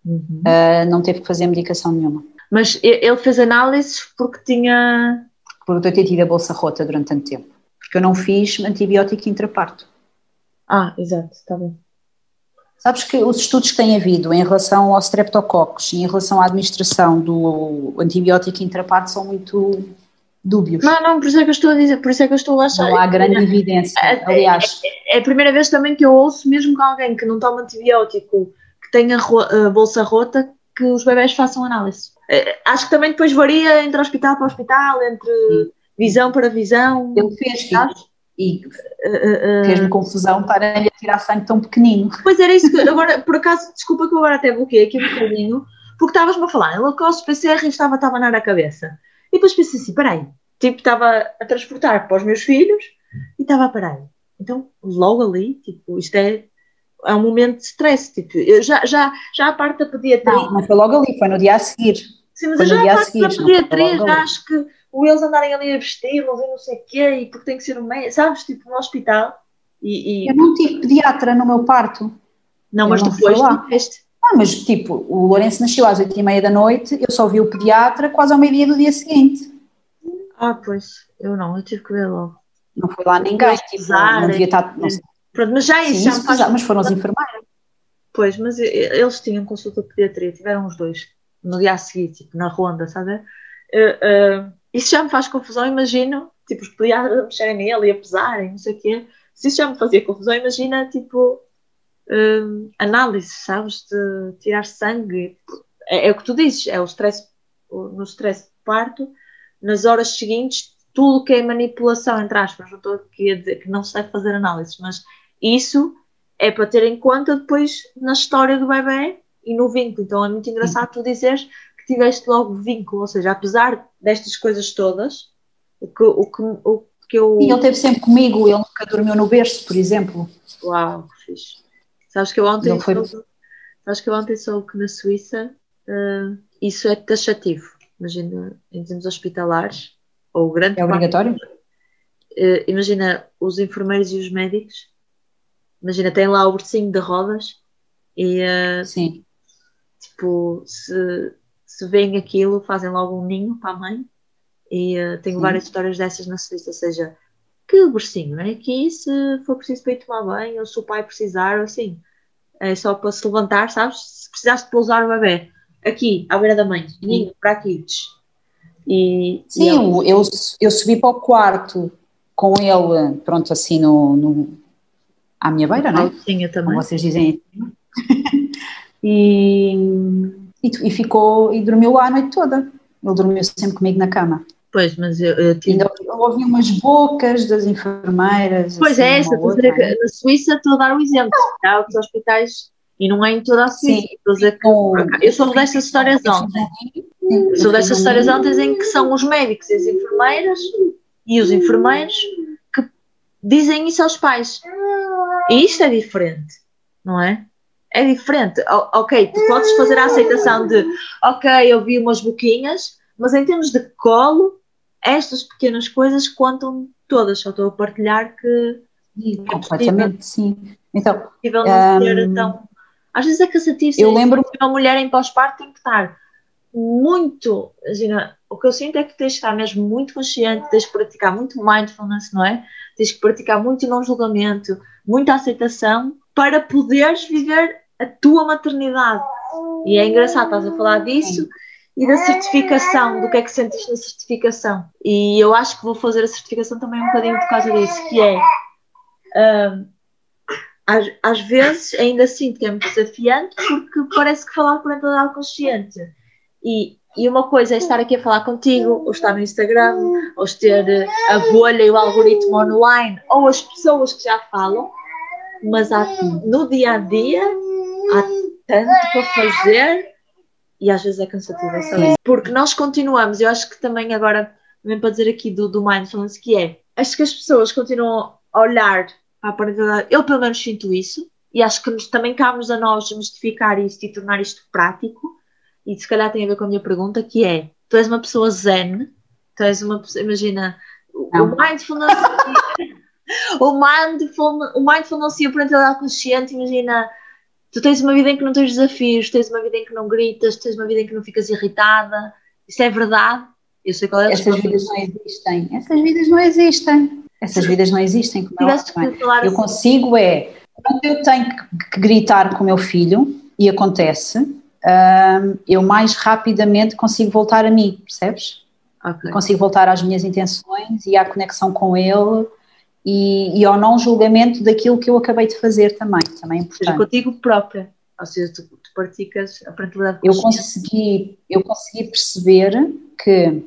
Uhum. ah, não teve que fazer medicação nenhuma. Mas ele fez análises porque tinha. Por eu ter tido a bolsa rota durante tanto tempo. Porque eu não fiz antibiótico intraparto. Ah, exato, está bem. Sabes que os estudos que têm havido em relação aos streptococcus e em relação à administração do antibiótico intraparto são muito dúbios. Não, não, por isso é que eu estou a dizer, por isso é que eu estou a achar. Não há grande evidência. É- Aliás, É a primeira vez também que eu ouço, mesmo com alguém que não toma antibiótico, que tenha ro- a bolsa rota, que os bebés façam análise. Eh, Acho que também depois varia entre hospital para hospital, entre visão para visão. ele fez e Eh, eh, eh, fez-me confusão para lhe tirar sangue tão pequenino. Pois era isso que agora, por acaso, desculpa que eu agora até bloqueei aqui um bocadinho, porque estavas-me a falar em leucose, PCR e estava a abanar a cabeça. E depois pensei assim, peraí, tipo, estava a transportar para os meus filhos e estava, peraí, então logo ali, tipo, isto é, é um momento de stress, tipo, eu já, já, já a parte da pediatria, Não, não foi logo ali, foi no dia a seguir. sim, mas foi no já a a parte seguir, da pediatria, já acho que o eles andarem ali a vesti-los e não sei o quê, e porque tem que ser um médico, sabes, tipo, no hospital, e, e- Eu não tive pediatra no meu parto. não, eu mas não depois tiveste. Ah, mas tipo, o Lourenço nasceu às oito e meia da noite, eu só vi o pediatra quase ao meio-dia do dia seguinte. Ah, pois, eu não, eu tive que ver logo. Não foi lá ninguém, tipo, não devia estar. Não sei, Pronto, mas já isso sim, já isso me faz mas foram as enfermeiras. Pois, mas eles tinham consulta de pediatria, tiveram os dois no dia a seguir, tipo, na ronda, sabe? Eh, eh, isso já me faz confusão, imagino, tipo, os pediatras a mexerem nele e a pesarem, não sei o quê. Se isso já me fazia confusão, imagina, tipo, eh, análise, sabes? De tirar sangue. É, é o que tu dizes, é o stress, no stress de parto, nas horas seguintes, tudo que é manipulação, entre aspas, não estou aqui a dizer que não se deve fazer análises, mas isso é para ter em conta depois na história do bebê e no vínculo. Então é muito engraçado tu dizeres que tiveste logo vínculo, ou seja, apesar destas coisas todas, o que, o que, o que eu. E ele esteve sempre comigo, ele nunca dormiu no berço, por exemplo. Uau, que fixe. Sabes que eu ontem, foi- soube, sabes que eu ontem soube que na Suíça uh, isso é taxativo. Imagina, em termos hospitalares, ou grande É parte- obrigatório? uh, imagina os enfermeiros e os médicos, imagina, tem lá o ursinho de rodas e uh, Sim. tipo, se, se veem aquilo, fazem logo um ninho para a mãe. E uh, tenho Sim. várias histórias dessas na Suíça, ou seja, que ursinho, não é? Que se for preciso para ir tomar banho, ou se o pai precisar, ou assim, é só para se levantar, sabes? Se precisaste pousar o bebê, aqui, à beira da mãe, ninho, para aqui. E, Sim, e eu, eu, eu subi para o quarto com ele, pronto, assim no, no- à minha beira, não é? Sim, eu também. Como vocês dizem. e, e, e ficou e dormiu lá a noite toda. Ele dormiu sempre comigo na cama. Pois, mas eu, eu tive. ouvi umas bocas das enfermeiras. Pois assim, é, essa, outra, dizer que na Suíça estou a dar o exemplo. Há outros hospitais, e não é em toda a Suíça. Sim. Com- Eu soube destas histórias ontem. Sim, Sou destas um- histórias ontem em que são os médicos e as enfermeiras e os enfermeiros que dizem isso aos pais. E isto é diferente, não é? É diferente. O- ok, tu podes fazer a aceitação de ok, eu vi umas boquinhas, mas em termos de colo, estas pequenas coisas contam todas. Só estou a partilhar que Sim, completamente, sim. Então, é possível não ser tão. Às vezes é cansativo. eu sim. lembro uma mulher em pós-parto tem que estar muito, imagina, o que eu sinto é que tens de estar mesmo muito consciente, tens de praticar muito mindfulness, não é? Tens que praticar muito não julgamento, muita aceitação para poderes viver a tua maternidade. E é engraçado, estás a falar disso e da certificação, do que é que sentes na certificação. E eu acho que vou fazer a certificação também um bocadinho por causa disso, que é hum, às, às vezes ainda sinto que é muito desafiante porque parece que falar parentalidade consciente e, e uma coisa é estar aqui a falar contigo, ou estar no Instagram, ou ter a bolha e o algoritmo online, ou as pessoas que já falam, mas há, no dia a dia há tanto para fazer e às vezes é cansativo, é só isso. Porque nós continuamos, eu acho que também agora, também para dizer aqui do, do mindfulness, que é, acho que as pessoas continuam a olhar para a parentalidade, eu pelo menos sinto isso, e acho que nos, também cabe-nos a nós justificar isto e tornar isto prático, e se calhar tem a ver com a minha pergunta, que é, tu és uma pessoa zen, tu és uma pessoa, imagina, Não. o mindfulness, o mindfulness, o mindfulness e a parentalidade consciente, imagina, tu tens uma vida em que não tens desafios, tens uma vida em que não gritas, tens uma vida em que não ficas irritada, isso é verdade, eu sei qual é a essas vidas não existem. Essas vidas não existem. Essas vidas não existem. Como é é? Eu assim, consigo é, quando eu tenho que, gritar com o meu filho, e acontece, hum, eu mais rapidamente consigo voltar a mim, percebes? ok. Consigo voltar às minhas intenções e à conexão com ele e, e ao não julgamento daquilo que eu acabei de fazer também, também é Ou seja, importante. contigo própria, ou seja, tu, tu praticas a parentalidade Eu consegui, eu consegui perceber que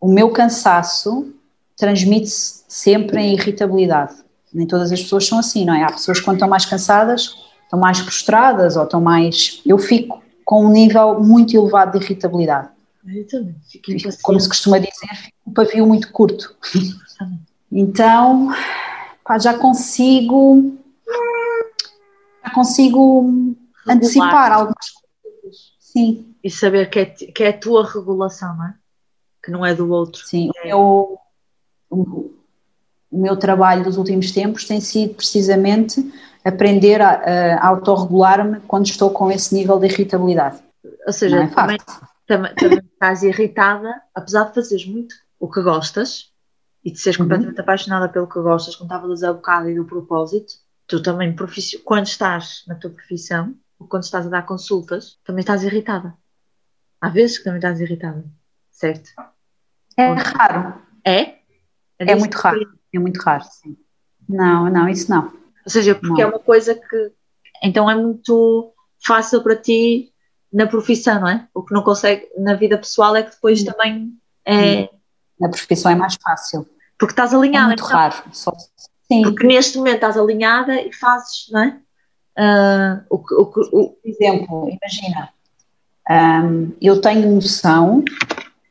o meu cansaço transmite-se sempre em irritabilidade. Nem todas as pessoas são assim, não é? Há pessoas que quando estão mais cansadas, estão mais frustradas ou estão mais. Eu fico com um nível muito elevado de irritabilidade. Eu também, fico como se costuma dizer, fico com um pavio muito curto. Então, já consigo. Já consigo antecipar algumas coisas. Sim. E saber que é, que é a tua regulação, não é? Que não é do outro. Sim, o meu, o, o meu trabalho dos últimos tempos tem sido precisamente aprender a, a autorregular-me quando estou com esse nível de irritabilidade. Ou seja, é também, também, também estás irritada, apesar de fazeres muito o que gostas e de seres Uhum. completamente apaixonada pelo que gostas, como estava a bocado, e do propósito, tu também, profici- quando estás na tua profissão, ou quando estás a dar consultas, também estás irritada. Há vezes que também estás irritada, certo? É raro, É? é disso muito raro, é muito raro, sim. Não, não, isso não. Ou seja, porque Não. é uma coisa que. Então é muito fácil para ti na profissão, não é? O que não consegue na vida pessoal é que depois também é. Na profissão é mais fácil. Porque estás alinhada. É muito então. raro. Só... Sim. Porque neste momento estás alinhada e fazes, não é? Uh, o, o, o, Por exemplo, imagina, um, eu tenho noção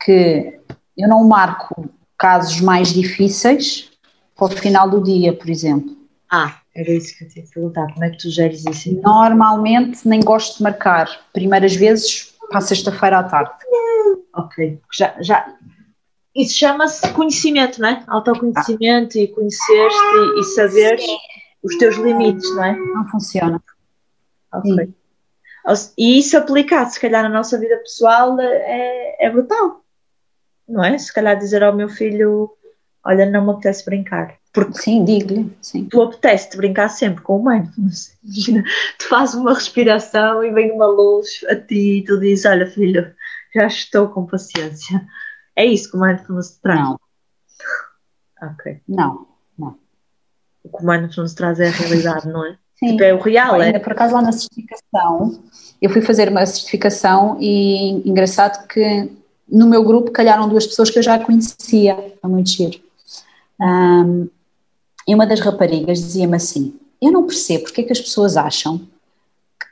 que eu não marco casos mais difíceis para o final do dia, por exemplo. Ah, era isso que eu tinha perguntar. Como é que tu geres isso? Normalmente nem gosto de marcar. Primeiras vezes para sexta-feira à tarde. Ok. Já, já, isso chama-se conhecimento, não é? Autoconhecimento ah. e conhecer-te e, e saber os teus limites, não é? Não funciona. Ok. Sim. E isso aplicado, se calhar, na nossa vida pessoal é, é brutal, não é? Se calhar dizer ao meu filho: Olha, não me apetece brincar. Porque sim, digo-lhe. Sim. Tu apetece-te brincar sempre com o mindfulness. Imagina, tu fazes uma respiração e vem uma luz a ti e tu dizes: Olha, filho, já estou com paciência. É isso que o mindfulness traz? Não. Ok. Não, não. O que o mindfulness traz é a realidade, não é? Sim. Tipo, é o real, Olha, é? Ainda por acaso lá na certificação, eu fui fazer uma certificação e engraçado que no meu grupo calharam duas pessoas que eu já conhecia, é muito giro. Um, e uma das raparigas dizia-me assim: Eu não percebo porque é que as pessoas acham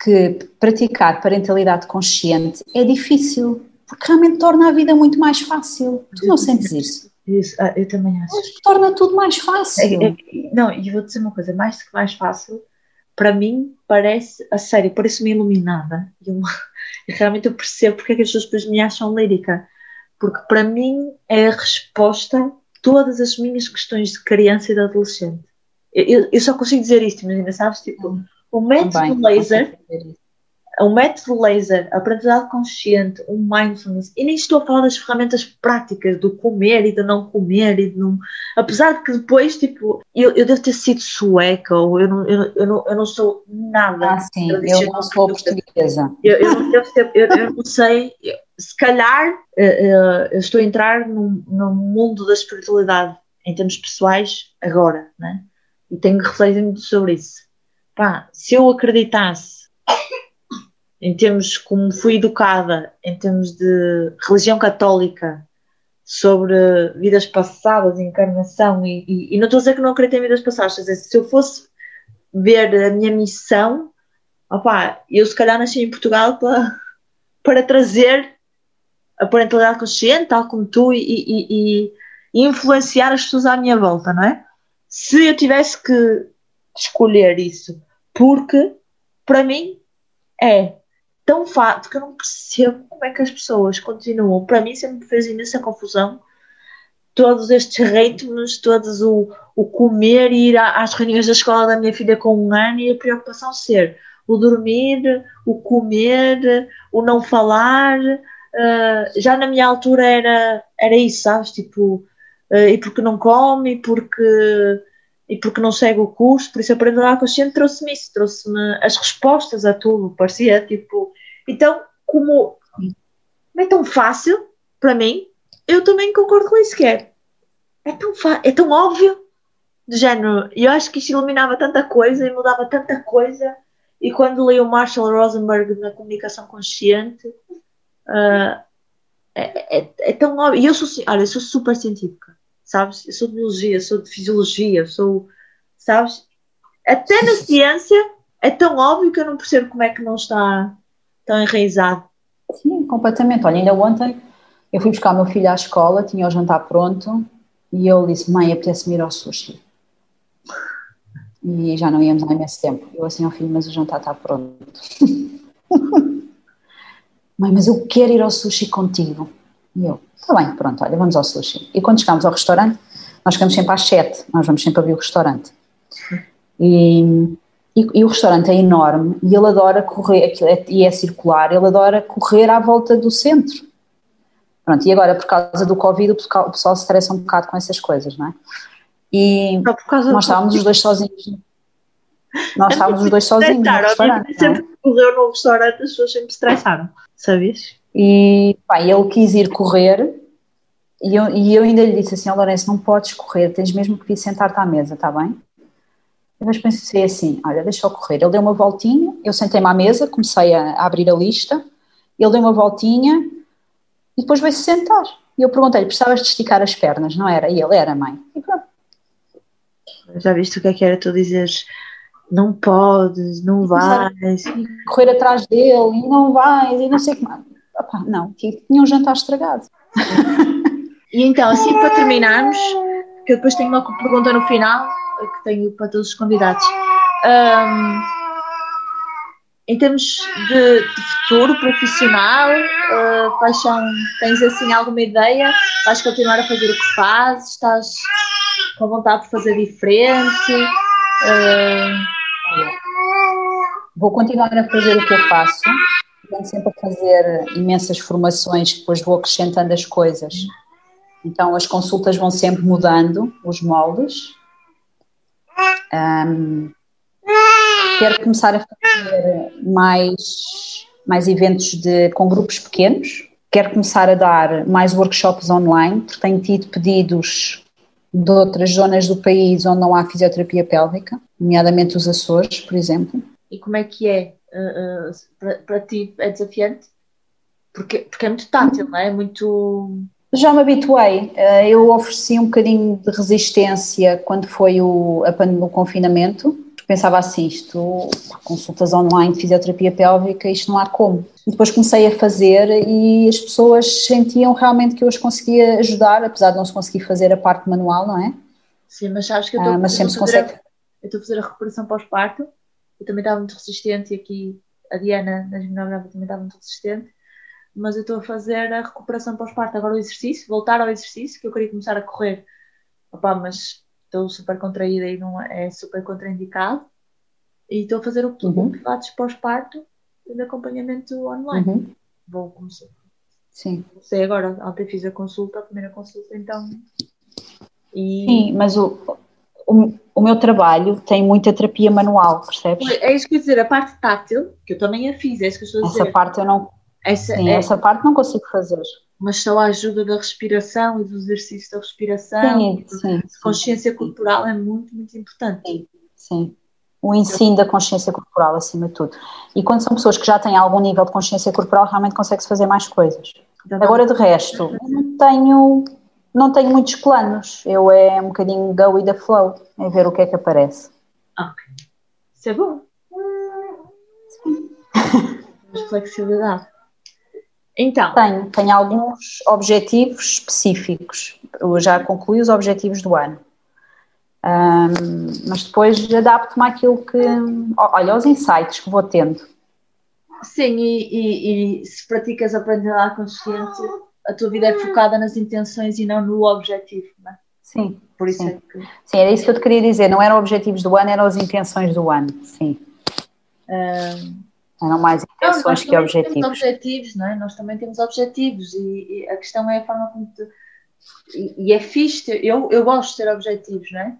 que praticar parentalidade consciente é difícil porque realmente torna a vida muito mais fácil. Tu não sentes isso? Isso, ah, eu também acho. Mas torna tudo mais fácil. É, é, não, e vou dizer uma coisa, mais do que mais fácil, para mim parece, a sério, parece-me iluminada. E, uma, e realmente eu percebo porque é que as pessoas depois me acham lírica. Porque para mim é a resposta a todas as minhas questões de criança e de adolescente. Eu, eu, eu só consigo dizer isto, imagina, sabes? Tipo, o método laser um método laser, a aprendizagem consciente, um mindfulness, e nem estou a falar das ferramentas práticas do comer e de não comer e de não. Apesar de que depois, tipo, eu, eu devo ter sido sueca ou eu não, eu, eu não, eu não sou nada. Ah, sim, eu não sou portuguesa. Eu, eu, não, devo ter, eu, eu não sei, se calhar uh, uh, eu estou a entrar num, num mundo da espiritualidade em termos pessoais agora, né? E tenho que refletir muito sobre isso. Pá, se eu acreditasse em termos como fui educada, em termos de religião católica, sobre vidas passadas, encarnação, e, e, e não estou a dizer que não acredito em vidas passadas, dizer, se eu fosse ver a minha missão, opa, eu se calhar nasci em Portugal para, para trazer a parentalidade consciente, tal como tu, e, e, e influenciar as pessoas à minha volta, não é? Se eu tivesse que escolher isso, porque para mim é tão fácil que eu não percebo como é que as pessoas continuam. Para mim sempre fez imensa confusão todos estes ritmos, todos o, o comer e ir às reuniões da escola da minha filha com um ano e a preocupação ser o dormir, o comer, o não falar. Uh, já na minha altura era, era isso, sabes? Tipo, uh, e porque não come, e porque, e porque não segue o curso, por isso aprender a consciente trouxe-me isso, trouxe-me as respostas a tudo, parecia tipo, então, como não é tão fácil para mim, eu também concordo com isso que é. É tão, é tão óbvio, de género, eu acho que isto iluminava tanta coisa e mudava tanta coisa. E quando li o Marshall Rosenberg na comunicação consciente, uh, é, é, é, tão óbvio. E eu sou, olha, eu sou super científica, sabes? Eu sou de biologia, sou de fisiologia, sou, sabes? Até na ciência é tão óbvio que eu não percebo como é que não está tão enraizado. Sim, completamente. Olha, ainda ontem eu fui buscar o meu filho à escola, tinha o jantar pronto e ele disse: Mãe, apetece-me ir ao sushi. E já não íamos há imenso tempo. Eu assim ao filho, mas o jantar está pronto. Mãe, mas eu quero ir ao sushi contigo. E eu, está bem, pronto, olha, vamos ao sushi. E quando chegámos ao restaurante, nós chegamos sempre às sete, nós vamos sempre abrir o restaurante. E e, e, o restaurante é enorme e ele adora correr, é, e é circular, ele adora correr à volta do centro. Pronto, e agora, por causa do Covid, o pessoal, o pessoal se estressa um bocado com essas coisas, não é? E nós estávamos os dois sozinhos. Nós estávamos os dois sozinhos no restaurante. É? Sempre que correu no restaurante, as pessoas sempre se estressaram, sabias? E pá, ele quis ir correr e eu, e eu ainda lhe disse assim: oh, Lourenço, não podes correr, tens mesmo que vir sentar-te à mesa, está bem? Depois pensei assim, olha, deixa eu correr. Ele deu uma voltinha, eu sentei-me à mesa, comecei a, abrir a lista, ele deu uma voltinha e depois veio-se sentar. E eu perguntei-lhe, precisavas de esticar as pernas, não era? E ele era, mãe. E pronto. Já viste o que é que era tu dizeres não podes, não vais. Correr atrás dele e não vais e não sei o que mais. Não, tinha um jantar estragado. E então, assim para terminarmos, que eu depois tenho uma pergunta no final que tenho para todos os convidados. Um, em termos de, de futuro profissional, uh, quais são, tens assim alguma ideia? Vais continuar a fazer o que fazes? Estás com vontade de fazer diferente? Uh, Vou continuar a fazer o que eu faço, vou sempre a fazer imensas formações, depois vou acrescentando as coisas. Então as consultas vão sempre mudando os moldes. Um, quero começar a fazer mais, mais eventos de, com grupos pequenos. Quero começar a dar mais workshops online, porque tenho tido pedidos de outras zonas do país onde não há fisioterapia pélvica, nomeadamente os Açores, por exemplo. E como é que é uh, uh, para, para ti? É desafiante? Porque, porque é muito tátil, não é? Muito. Já me habituei. Uh, eu ofereci um bocadinho de resistência quando foi o, a, o confinamento. Pensava assim, isto, consultas online de fisioterapia pélvica, isto não há como. E depois comecei a fazer e as pessoas sentiam realmente que eu as conseguia ajudar, apesar de não se conseguir fazer a parte manual, não é? Sim, mas sabes que eu estou, ah, a fazer a recuperação pós-parto, eu também estava muito resistente e aqui a Diana, na gimnástica, também estava muito resistente, mas eu estou a fazer a recuperação pós-parto, agora o exercício, voltar ao exercício, que eu queria começar a correr, Opa, mas estou super contraída e não é, é super contraindicado, e estou a fazer o, uhum. pilates pós-parto de acompanhamento online. Uhum. Vou começar. Sim. Comecei agora, ontem fiz a consulta, a primeira consulta, então. E... Sim, mas o, o, o, meu trabalho tem muita terapia manual, percebes? É isso que eu dizer, a parte tátil, que eu também a fiz, é isso que eu estou a dizer. Essa parte eu não. Essa, sim, é... essa parte não consigo fazer. Mas só a ajuda da respiração e do exercício da respiração, sim, sim, consciência sim. corporal é muito, muito importante. Sim, sim o ensino da consciência corporal acima de tudo. E quando são pessoas que já têm algum nível de consciência corporal, realmente consegue-se fazer mais coisas. Agora, de resto, não tenho, não tenho muitos planos. Eu é um bocadinho go with the flow, é ver o que é que aparece. Ok. Isso é bom. Sim. flexibilidade. Então. Tenho, tenho alguns objetivos específicos. Eu já concluí os objetivos do ano. Um, mas depois adapto-me àquilo que. Olha, aos insights que vou tendo. Sim, e, e, e se praticas aprendizagem consciente, a tua vida é focada nas intenções e não no objetivo, não é? Sim. Por isso sim. É que... sim, era isso que eu te queria dizer. Não eram objetivos do ano, eram as intenções do ano. Sim. Um... Eram mais intenções não, que objetivos. Temos objetivos, não é? Nós também temos objetivos e, e a questão é a forma como tu. E, e é fixe, eu, eu gosto de ter objetivos, não é?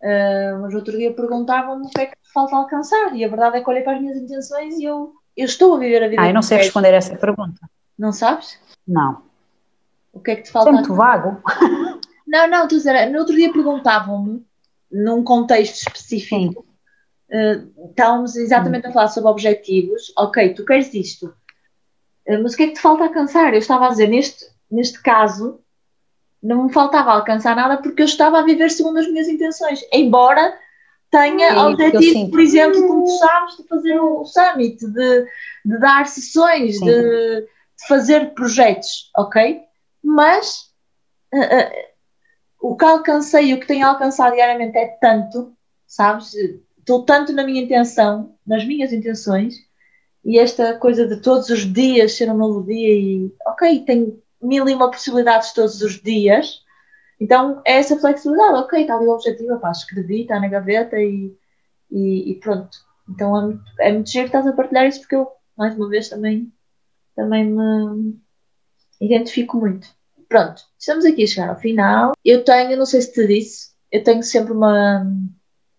Uh, mas outro dia perguntavam-me o que é que te falta alcançar e a verdade é que olhei para as minhas intenções e eu, eu estou a viver a vida. Ah, eu não sei responder essa pergunta. Não sabes? Não. O que é que te falta? É muito vago. Não, não, estou a dizer, no outro dia perguntavam-me, num contexto específico, uh, estávamos exatamente hum. a falar sobre objetivos. Ok, tu queres isto, uh, mas o que é que te falta alcançar? Eu estava a dizer, neste, neste caso, não me faltava alcançar nada porque eu estava a viver segundo as minhas intenções, embora tenha Sim, objetivo, por exemplo, como tu sabes, de fazer o summit, de, de dar sessões, de, de, fazer projetos, ok? Mas uh, uh, o que alcancei o que tenho alcançado diariamente é tanto, sabes? Estou tanto na minha intenção, nas minhas intenções, e esta coisa de todos os dias ser um novo dia e, ok, tenho mil e uma possibilidades todos os dias. Então é essa flexibilidade, ok, está ali o objetivo, pá, escrevi, está na gaveta e, e, e, pronto. Então é muito, é muito giro que estás a partilhar isso porque eu, mais uma vez, também, também me identifico muito. Pronto, estamos aqui a chegar ao final. Eu tenho, não sei se te disse, eu tenho sempre uma,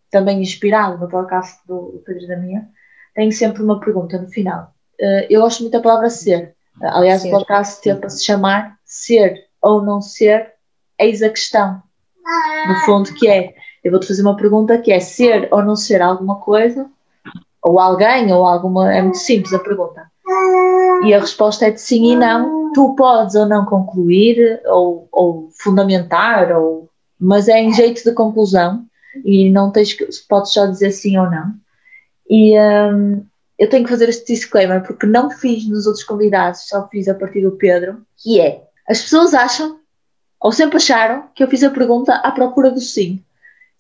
também inspirado no podcast do Pedro da Minha, tenho sempre uma pergunta no final. Uh, eu gosto muito da palavra ser. Aliás, ser. o podcast teve para se chamar Ser ou Não Ser, eis a questão. No fundo, que é, eu vou-te fazer uma pergunta que é ser ou não ser alguma coisa, ou alguém, ou alguma, é muito simples a pergunta. E a resposta é de sim e não. Tu podes ou não concluir, ou, ou fundamentar, ou, mas é em jeito de conclusão e não tens que, podes só dizer sim ou não. E um, eu tenho que fazer este disclaimer porque não fiz nos outros convidados, só fiz a partir do Pedro, que é as pessoas acham, ou sempre acharam, que eu fiz a pergunta à procura do sim.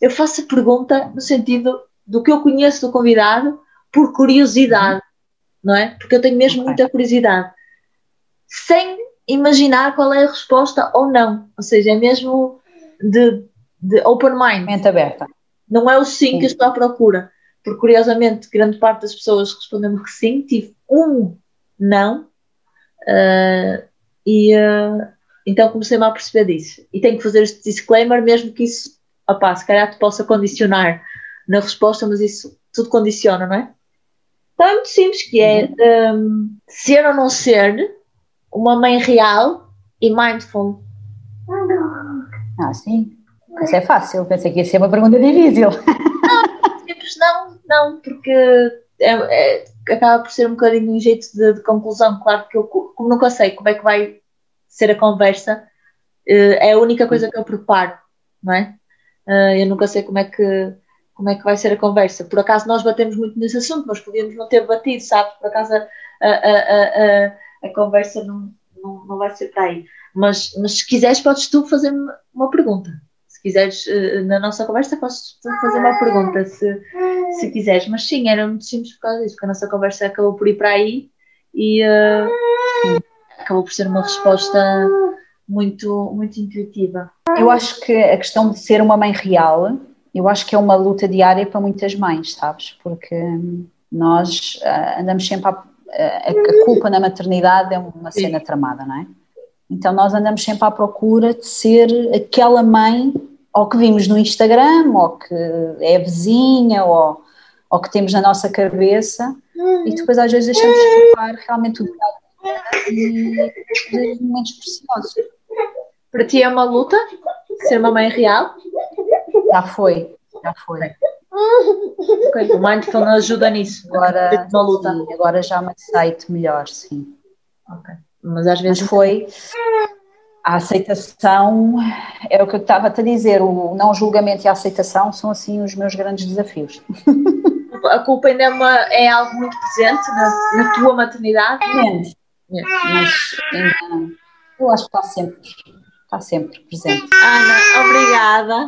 Eu faço a pergunta no sentido do que eu conheço do convidado por curiosidade, não é? Porque eu tenho mesmo muita curiosidade. Sem imaginar qual é a resposta ou não. Ou seja, é mesmo de, de open mind. Mente aberta. Não é o sim, sim. que eu estou à procura. Porque, curiosamente, grande parte das pessoas respondeu-me que sim. Tive um não. Uh, e uh, então comecei-me a perceber disso. E tenho que fazer este disclaimer, mesmo que isso, opá, se calhar te possa condicionar na resposta, mas isso tudo condiciona, não é? Então é muito simples, que é um, ser ou não ser uma mãe real e mindful. Ah, sim. Isso é fácil. Pensei que ia ser uma pergunta difícil. Não, simples não, não, porque é, é, acaba por ser um bocadinho um jeito de, de, conclusão. Claro que eu, como nunca sei como é que vai ser a conversa, eh, é a única coisa que eu preparo, não é? Eh, eu nunca sei como é que como é que vai ser a conversa. Por acaso nós batemos muito nesse assunto, mas podíamos não ter batido, sabe? Por acaso a, a, a, a, a conversa não, não, não vai ser para aí. Mas, mas se quiseres, podes tu fazer-me uma pergunta. Se quiseres, eh, na nossa conversa, podes tu fazer uma pergunta, se, se quiseres. Mas sim, era muito simples por causa disso, porque a nossa conversa acabou por ir para aí e uh, acabou por ser uma resposta muito, muito intuitiva. Eu acho que a questão de ser uma mãe real eu acho que é uma luta diária para muitas mães, sabes? Porque nós uh, andamos sempre a, a, culpa na maternidade é uma cena tramada, não é? Então nós andamos sempre à procura de ser aquela mãe ou que vimos no Instagram, ou que é vizinha, ou, ou que temos na nossa cabeça, e depois às vezes deixamos de escapar realmente o e momentos preciosos. Para ti é uma luta ser uma mãe real? Já foi, já foi. Okay. O mindfulness ajuda nisso. Agora, sim, agora já me aceito melhor, sim. Okay. Mas às vezes Mas foi a aceitação, é o que eu estava a te dizer, o não julgamento e a aceitação são assim os meus grandes desafios. A culpa ainda é, uma, é algo muito presente na, na tua maternidade? Menos, é. mas ainda, eu acho que está sempre, está sempre presente. Ana, obrigada.